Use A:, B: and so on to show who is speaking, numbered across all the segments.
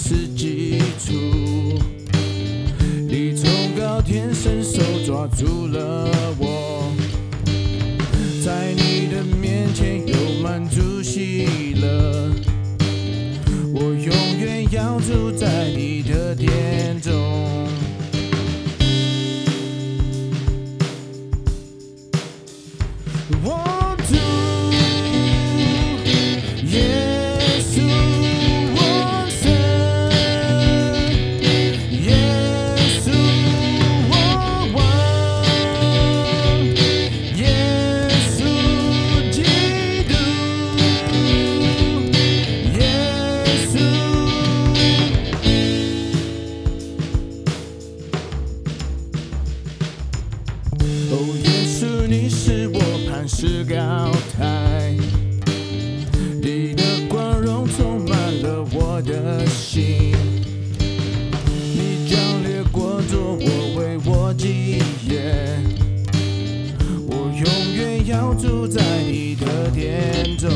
A: 是基础。你从高天伸手抓住了我，在你的面前有满足喜乐。我永远要住在你的殿中。我住是高台，你的光荣充满了我的心。你将掠过做我为我基业，我永远要住在你的殿中。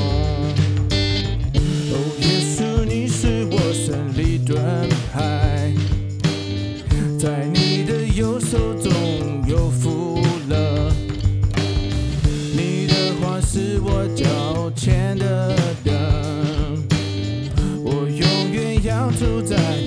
A: 哦，耶稣，你是我胜利盾主宰